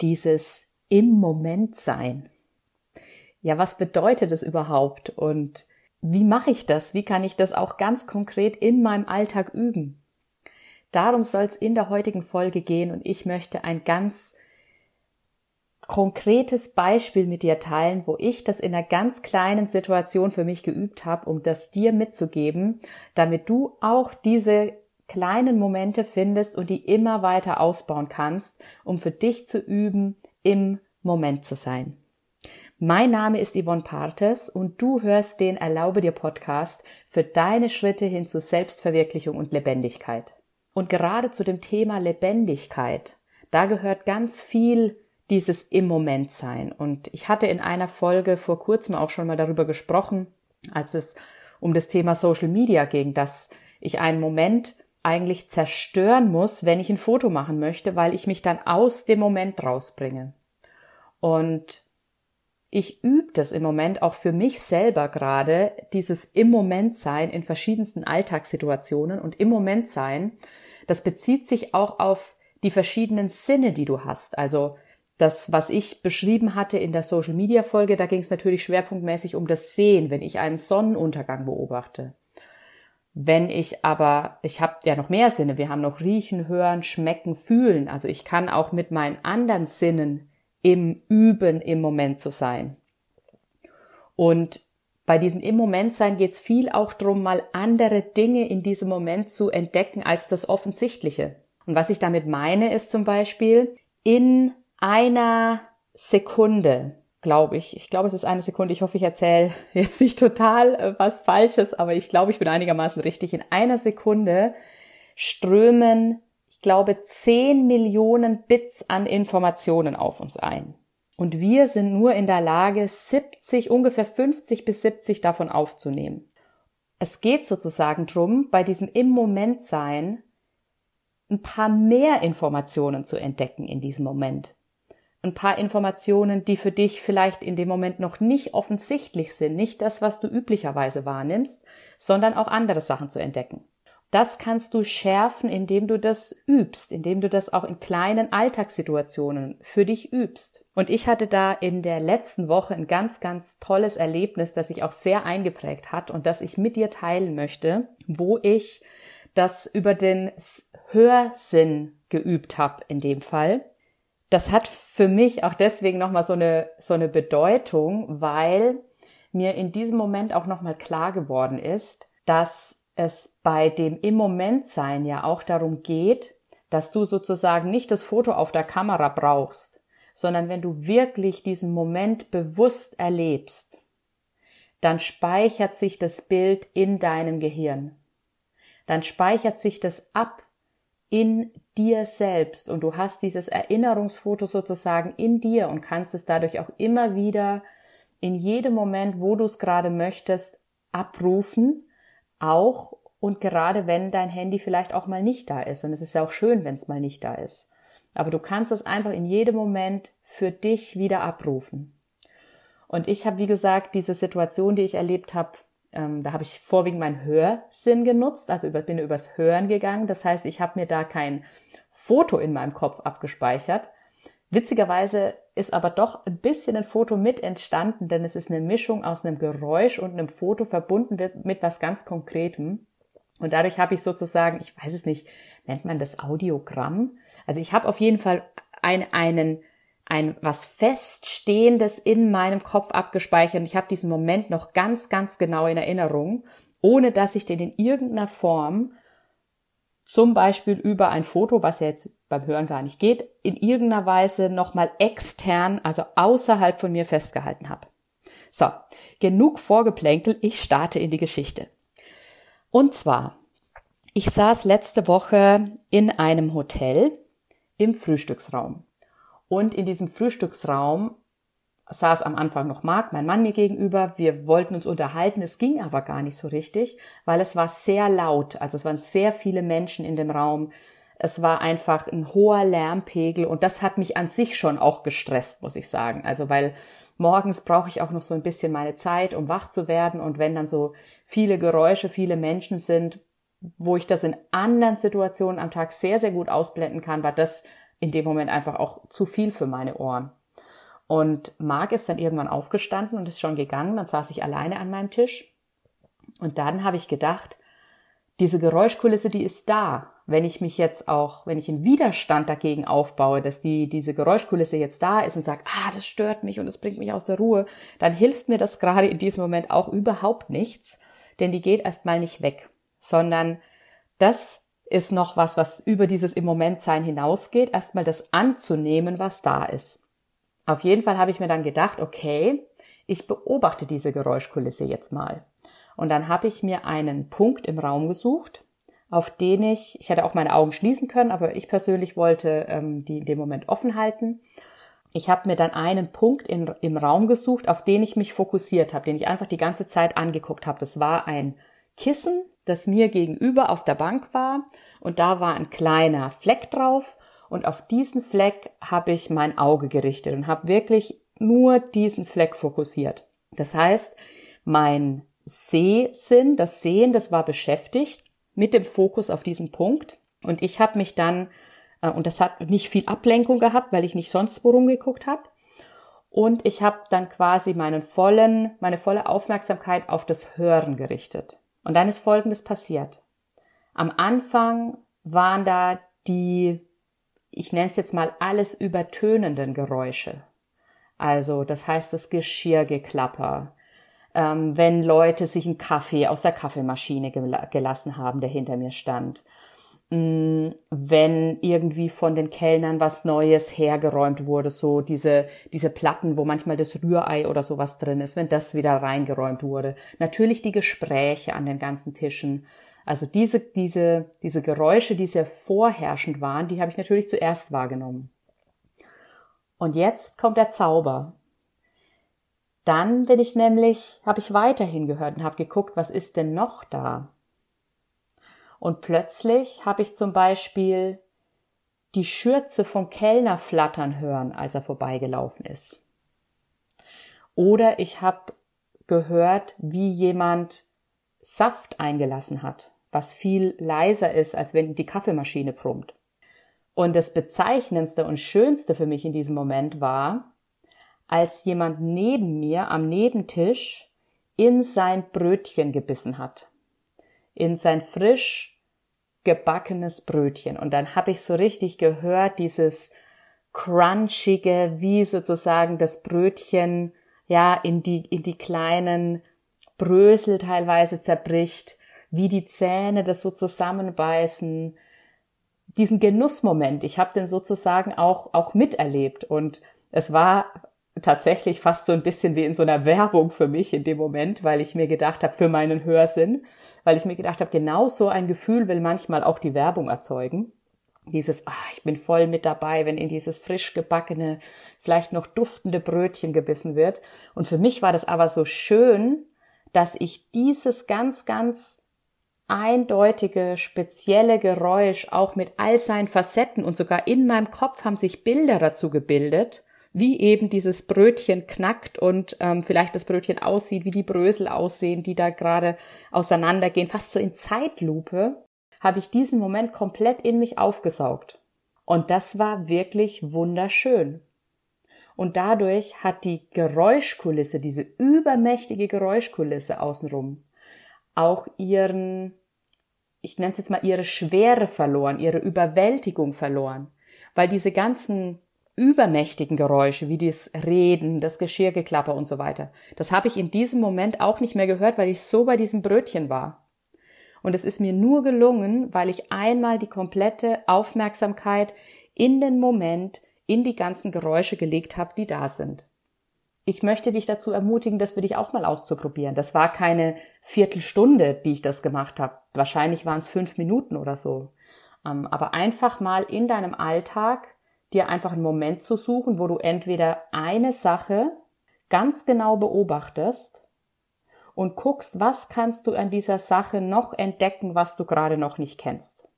dieses im Moment sein. Ja, was bedeutet es überhaupt und wie mache ich das? Wie kann ich das auch ganz konkret in meinem Alltag üben? Darum soll es in der heutigen Folge gehen und ich möchte ein ganz konkretes Beispiel mit dir teilen, wo ich das in einer ganz kleinen Situation für mich geübt habe, um das dir mitzugeben, damit du auch diese kleinen Momente findest und die immer weiter ausbauen kannst, um für dich zu üben, im Moment zu sein. Mein Name ist Yvonne Partes und du hörst den Erlaube dir Podcast für deine Schritte hin zu Selbstverwirklichung und Lebendigkeit. Und gerade zu dem Thema Lebendigkeit, da gehört ganz viel dieses im Moment sein. Und ich hatte in einer Folge vor kurzem auch schon mal darüber gesprochen, als es um das Thema Social Media ging, dass ich einen Moment eigentlich zerstören muss, wenn ich ein Foto machen möchte, weil ich mich dann aus dem Moment rausbringe. Und ich übe das im Moment auch für mich selber gerade, dieses im Moment sein in verschiedensten Alltagssituationen und im Moment sein, das bezieht sich auch auf die verschiedenen Sinne, die du hast. Also das, was ich beschrieben hatte in der Social Media Folge, da ging es natürlich schwerpunktmäßig um das Sehen, wenn ich einen Sonnenuntergang beobachte. Wenn ich aber, ich habe ja noch mehr Sinne, wir haben noch riechen, hören, schmecken, fühlen. Also ich kann auch mit meinen anderen Sinnen im Üben im Moment zu sein. Und bei diesem im Moment sein geht es viel auch darum, mal andere Dinge in diesem Moment zu entdecken als das Offensichtliche. Und was ich damit meine, ist zum Beispiel in einer Sekunde glaube ich. Ich glaube, es ist eine Sekunde. Ich hoffe, ich erzähle jetzt nicht total äh, was Falsches, aber ich glaube, ich bin einigermaßen richtig. In einer Sekunde strömen, ich glaube, 10 Millionen Bits an Informationen auf uns ein. Und wir sind nur in der Lage, 70, ungefähr 50 bis 70 davon aufzunehmen. Es geht sozusagen drum, bei diesem im Moment sein, ein paar mehr Informationen zu entdecken in diesem Moment ein paar Informationen, die für dich vielleicht in dem Moment noch nicht offensichtlich sind, nicht das, was du üblicherweise wahrnimmst, sondern auch andere Sachen zu entdecken. Das kannst du schärfen, indem du das übst, indem du das auch in kleinen Alltagssituationen für dich übst. Und ich hatte da in der letzten Woche ein ganz, ganz tolles Erlebnis, das sich auch sehr eingeprägt hat und das ich mit dir teilen möchte, wo ich das über den Hörsinn geübt habe in dem Fall das hat für mich auch deswegen nochmal so eine, so eine Bedeutung, weil mir in diesem Moment auch nochmal klar geworden ist, dass es bei dem im Moment sein ja auch darum geht, dass du sozusagen nicht das Foto auf der Kamera brauchst, sondern wenn du wirklich diesen Moment bewusst erlebst, dann speichert sich das Bild in deinem Gehirn. Dann speichert sich das ab in dir selbst und du hast dieses Erinnerungsfoto sozusagen in dir und kannst es dadurch auch immer wieder in jedem Moment, wo du es gerade möchtest, abrufen, auch und gerade wenn dein Handy vielleicht auch mal nicht da ist. Und es ist ja auch schön, wenn es mal nicht da ist. Aber du kannst es einfach in jedem Moment für dich wieder abrufen. Und ich habe, wie gesagt, diese Situation, die ich erlebt habe, ähm, da habe ich vorwiegend meinen Hörsinn genutzt, also über, bin übers Hören gegangen. Das heißt, ich habe mir da kein Foto in meinem Kopf abgespeichert. Witzigerweise ist aber doch ein bisschen ein Foto mit entstanden, denn es ist eine Mischung aus einem Geräusch und einem Foto verbunden mit was ganz Konkretem. Und dadurch habe ich sozusagen, ich weiß es nicht, nennt man das Audiogramm? Also ich habe auf jeden Fall ein, einen ein was Feststehendes in meinem Kopf abgespeichert und ich habe diesen Moment noch ganz, ganz genau in Erinnerung, ohne dass ich den in irgendeiner Form, zum Beispiel über ein Foto, was ja jetzt beim Hören gar nicht geht, in irgendeiner Weise nochmal extern, also außerhalb von mir festgehalten habe. So, genug Vorgeplänkel, ich starte in die Geschichte. Und zwar, ich saß letzte Woche in einem Hotel im Frühstücksraum. Und in diesem Frühstücksraum saß am Anfang noch Marc, mein Mann mir gegenüber. Wir wollten uns unterhalten. Es ging aber gar nicht so richtig, weil es war sehr laut. Also es waren sehr viele Menschen in dem Raum. Es war einfach ein hoher Lärmpegel und das hat mich an sich schon auch gestresst, muss ich sagen. Also weil morgens brauche ich auch noch so ein bisschen meine Zeit, um wach zu werden und wenn dann so viele Geräusche, viele Menschen sind, wo ich das in anderen Situationen am Tag sehr, sehr gut ausblenden kann, war das in dem Moment einfach auch zu viel für meine Ohren. Und Marc ist dann irgendwann aufgestanden und ist schon gegangen. Dann saß ich alleine an meinem Tisch. Und dann habe ich gedacht, diese Geräuschkulisse, die ist da. Wenn ich mich jetzt auch, wenn ich einen Widerstand dagegen aufbaue, dass die, diese Geräuschkulisse jetzt da ist und sagt, ah, das stört mich und es bringt mich aus der Ruhe, dann hilft mir das gerade in diesem Moment auch überhaupt nichts, denn die geht erstmal nicht weg, sondern das ist noch was, was über dieses im Moment sein hinausgeht, erstmal das anzunehmen, was da ist. Auf jeden Fall habe ich mir dann gedacht, okay, ich beobachte diese Geräuschkulisse jetzt mal. Und dann habe ich mir einen Punkt im Raum gesucht, auf den ich, ich hätte auch meine Augen schließen können, aber ich persönlich wollte ähm, die in dem Moment offen halten. Ich habe mir dann einen Punkt in, im Raum gesucht, auf den ich mich fokussiert habe, den ich einfach die ganze Zeit angeguckt habe. Das war ein Kissen, das mir gegenüber auf der Bank war und da war ein kleiner Fleck drauf und auf diesen Fleck habe ich mein Auge gerichtet und habe wirklich nur diesen Fleck fokussiert. Das heißt, mein Sehsinn, das Sehen, das war beschäftigt mit dem Fokus auf diesen Punkt. Und ich habe mich dann, äh, und das hat nicht viel Ablenkung gehabt, weil ich nicht sonst wo rumgeguckt habe. Und ich habe dann quasi meinen vollen, meine volle Aufmerksamkeit auf das Hören gerichtet. Und dann ist Folgendes passiert. Am Anfang waren da die ich nenne es jetzt mal alles übertönenden Geräusche. Also das heißt das Geschirrgeklapper, ähm, wenn Leute sich einen Kaffee aus der Kaffeemaschine gel gelassen haben, der hinter mir stand, wenn irgendwie von den Kellnern was Neues hergeräumt wurde, so diese, diese Platten, wo manchmal das Rührei oder sowas drin ist, wenn das wieder reingeräumt wurde. Natürlich die Gespräche an den ganzen Tischen, also diese, diese, diese Geräusche, die sehr vorherrschend waren, die habe ich natürlich zuerst wahrgenommen. Und jetzt kommt der Zauber. Dann bin ich nämlich, habe ich weiterhin gehört und habe geguckt, was ist denn noch da? Und plötzlich habe ich zum Beispiel die Schürze vom Kellner flattern hören, als er vorbeigelaufen ist. Oder ich habe gehört, wie jemand Saft eingelassen hat was viel leiser ist, als wenn die Kaffeemaschine brummt. Und das Bezeichnendste und Schönste für mich in diesem Moment war, als jemand neben mir am Nebentisch in sein Brötchen gebissen hat. In sein frisch gebackenes Brötchen. Und dann habe ich so richtig gehört, dieses crunchige, wie sozusagen das Brötchen ja in die, in die kleinen Brösel teilweise zerbricht wie die Zähne das so zusammenbeißen, diesen Genussmoment, ich habe den sozusagen auch, auch miterlebt. Und es war tatsächlich fast so ein bisschen wie in so einer Werbung für mich in dem Moment, weil ich mir gedacht habe, für meinen Hörsinn, weil ich mir gedacht habe, genau so ein Gefühl will manchmal auch die Werbung erzeugen. Dieses, ach, ich bin voll mit dabei, wenn in dieses frisch gebackene, vielleicht noch duftende Brötchen gebissen wird. Und für mich war das aber so schön, dass ich dieses ganz, ganz eindeutige, spezielle Geräusch, auch mit all seinen Facetten und sogar in meinem Kopf haben sich Bilder dazu gebildet, wie eben dieses Brötchen knackt und ähm, vielleicht das Brötchen aussieht, wie die Brösel aussehen, die da gerade auseinandergehen, fast so in Zeitlupe, habe ich diesen Moment komplett in mich aufgesaugt. Und das war wirklich wunderschön. Und dadurch hat die Geräuschkulisse, diese übermächtige Geräuschkulisse außenrum, auch ihren ich nenne es jetzt mal ihre Schwere verloren, ihre Überwältigung verloren, weil diese ganzen übermächtigen Geräusche, wie das Reden, das Geschirrgeklapper und so weiter, das habe ich in diesem Moment auch nicht mehr gehört, weil ich so bei diesem Brötchen war. Und es ist mir nur gelungen, weil ich einmal die komplette Aufmerksamkeit in den Moment, in die ganzen Geräusche gelegt habe, die da sind ich möchte dich dazu ermutigen, das für dich auch mal auszuprobieren. Das war keine Viertelstunde, die ich das gemacht habe. Wahrscheinlich waren es fünf Minuten oder so. Ähm, aber einfach mal in deinem Alltag dir einfach einen Moment zu suchen, wo du entweder eine Sache ganz genau beobachtest und guckst, was kannst du an dieser Sache noch entdecken, was du gerade noch nicht kennst.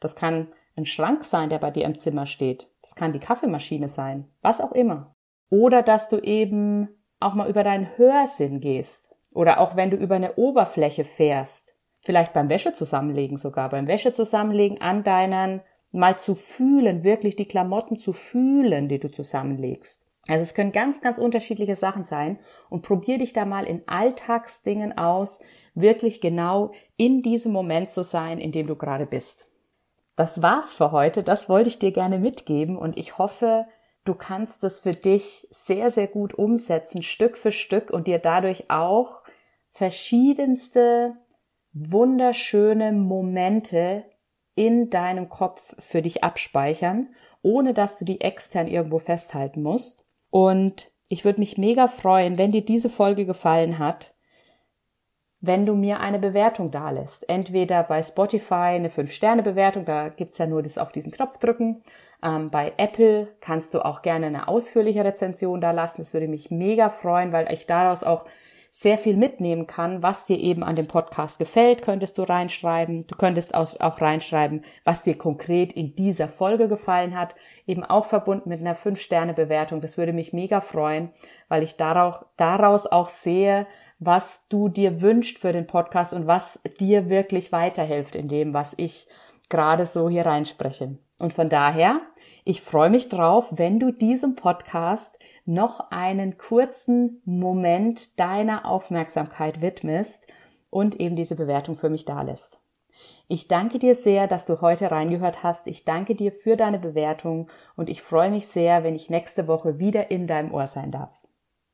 Das kann ein Schrank sein, der bei dir im Zimmer steht. Das kann die Kaffeemaschine sein. Was auch immer. Oder dass du eben auch mal über deinen Hörsinn gehst. Oder auch wenn du über eine Oberfläche fährst. Vielleicht beim Wäsche zusammenlegen sogar. Beim Wäsche zusammenlegen an deinen mal zu fühlen, wirklich die Klamotten zu fühlen, die du zusammenlegst. Also es können ganz, ganz unterschiedliche Sachen sein und probier dich da mal in Alltagsdingen aus, wirklich genau in diesem Moment zu sein, in dem du gerade bist. Das war's für heute. Das wollte ich dir gerne mitgeben und ich hoffe, du kannst das für dich sehr, sehr gut umsetzen, Stück für Stück und dir dadurch auch verschiedenste wunderschöne Momente in deinem Kopf für dich abspeichern, ohne dass du die extern irgendwo festhalten musst. Und ich würde mich mega freuen, wenn dir diese Folge gefallen hat, wenn du mir eine Bewertung dalässt. Entweder bei Spotify eine 5-Sterne-Bewertung, da gibt's ja nur das auf diesen Knopf drücken. Ähm, bei Apple kannst du auch gerne eine ausführliche Rezension da lassen. Das würde mich mega freuen, weil ich daraus auch sehr viel mitnehmen kann, was dir eben an dem Podcast gefällt, könntest du reinschreiben. Du könntest auch reinschreiben, was dir konkret in dieser Folge gefallen hat, eben auch verbunden mit einer 5-Sterne-Bewertung. Das würde mich mega freuen, weil ich daraus auch sehe, was du dir wünscht für den Podcast und was dir wirklich weiterhilft in dem, was ich gerade so hier reinspreche. Und von daher, ich freue mich drauf, wenn du diesem Podcast noch einen kurzen Moment deiner Aufmerksamkeit widmest und eben diese Bewertung für mich da lässt. Ich danke dir sehr, dass du heute reingehört hast. Ich danke dir für deine Bewertung und ich freue mich sehr, wenn ich nächste Woche wieder in deinem Ohr sein darf.